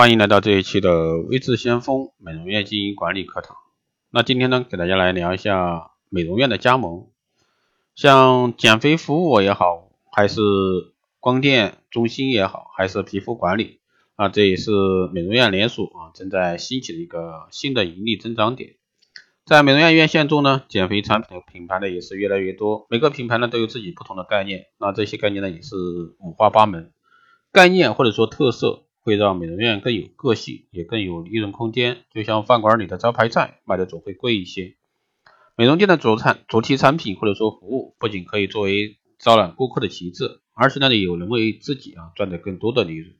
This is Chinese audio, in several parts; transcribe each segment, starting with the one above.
欢迎来到这一期的微智先锋美容院经营管理课堂。那今天呢，给大家来聊一下美容院的加盟，像减肥服务也好，还是光电中心也好，还是皮肤管理啊，这也是美容院连锁啊正在兴起的一个新的盈利增长点。在美容院院线中呢，减肥产品的品牌呢也是越来越多，每个品牌呢都有自己不同的概念，那这些概念呢也是五花八门，概念或者说特色。会让美容院更有个性，也更有利润空间。就像饭馆里的招牌菜，卖的总会贵一些。美容店的主产主题产品或者说服务，不仅可以作为招揽顾客的旗帜，而且那里，有人为自己啊赚得更多的利润。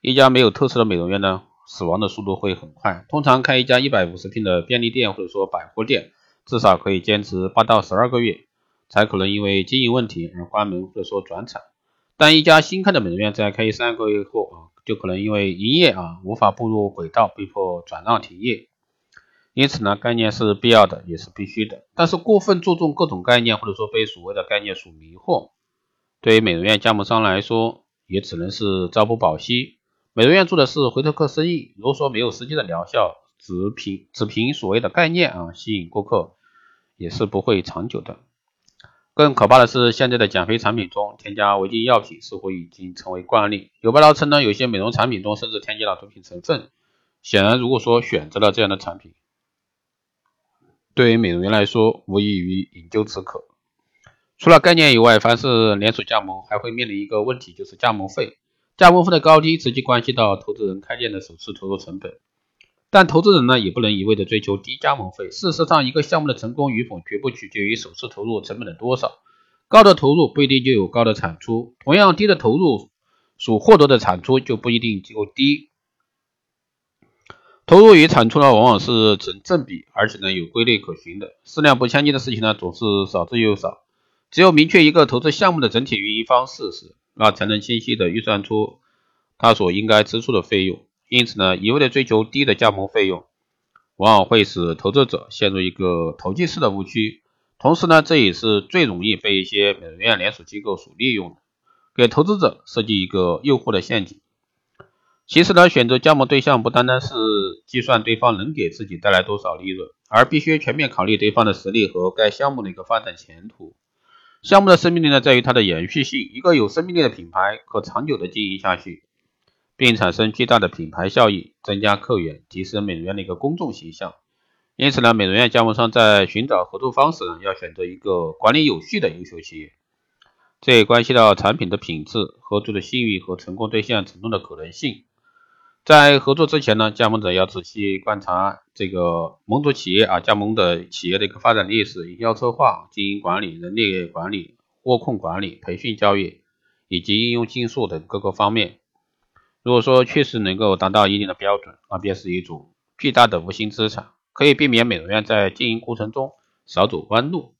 一家没有特色的美容院呢，死亡的速度会很快。通常开一家一百五十平的便利店或者说百货店，至少可以坚持八到十二个月，才可能因为经营问题而关门或者说转产。但一家新开的美容院在开业三个月后啊。就可能因为营业啊无法步入轨道，被迫转让停业。因此呢，概念是必要的，也是必须的。但是过分注重各种概念，或者说被所谓的概念所迷惑，对于美容院加盟商来说，也只能是朝不保夕。美容院做的是回头客生意，如果说没有实际的疗效，只凭只凭所谓的概念啊吸引顾客，也是不会长久的。更可怕的是，现在的减肥产品中添加违禁药品似乎已经成为惯例。有报道称呢，有些美容产品中甚至添加了毒品成分。显然，如果说选择了这样的产品，对于美容院来说，无异于饮鸩止渴。除了概念以外，凡是连锁加盟，还会面临一个问题，就是加盟费。加盟费的高低直接关系到投资人开店的首次投入成本。但投资人呢，也不能一味的追求低加盟费。事实上，一个项目的成功与否，绝不取决于首次投入成本的多少。高的投入不一定就有高的产出，同样低的投入所获得的产出就不一定就低。投入与产出呢，往往是成正比，而且呢有规律可循的。四两拨千斤的事情呢，总是少之又少。只有明确一个投资项目的整体运营方式时，那才能清晰的预算出他所应该支出的费用。因此呢，一味的追求低的加盟费用，往往会使投资者陷入一个投机式的误区。同时呢，这也是最容易被一些美容院连锁机构所利用的，给投资者设计一个诱惑的陷阱。其实呢，选择加盟对象不单单是计算对方能给自己带来多少利润，而必须全面考虑对方的实力和该项目的一个发展前途。项目的生命力呢，在于它的延续性。一个有生命力的品牌，可长久的经营下去。并产生巨大的品牌效益，增加客源，提升美容院的一个公众形象。因此呢，美容院加盟商在寻找合作方时呢，要选择一个管理有序的优秀企业。这也关系到产品的品质、合作的信誉和成功兑现承诺的可能性。在合作之前呢，加盟者要仔细观察这个盟主企业啊，加盟的企业的一个发展历史、营销策划、经营管理、人力管理、货控管理、培训教育以及应用技术等各个方面。如果说确实能够达到一定的标准，那便是一组巨大的无形资产，可以避免美容院在经营过程中少走弯路。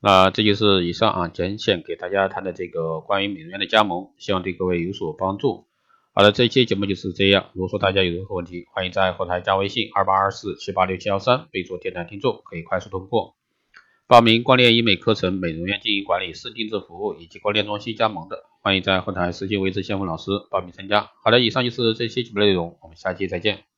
那这就是以上啊，简显给大家谈的这个关于美容院的加盟，希望对各位有所帮助。好的，这期节目就是这样。如果说大家有任何问题，欢迎在后台加微信二八二四七八六七幺三，备注电台听众，可以快速通过。报名光电医美课程、美容院经营管理、私定制服务以及光电中心加盟的，欢迎在后台私信维持先锋老师报名参加。好的，以上就是这期节目内容，我们下期再见。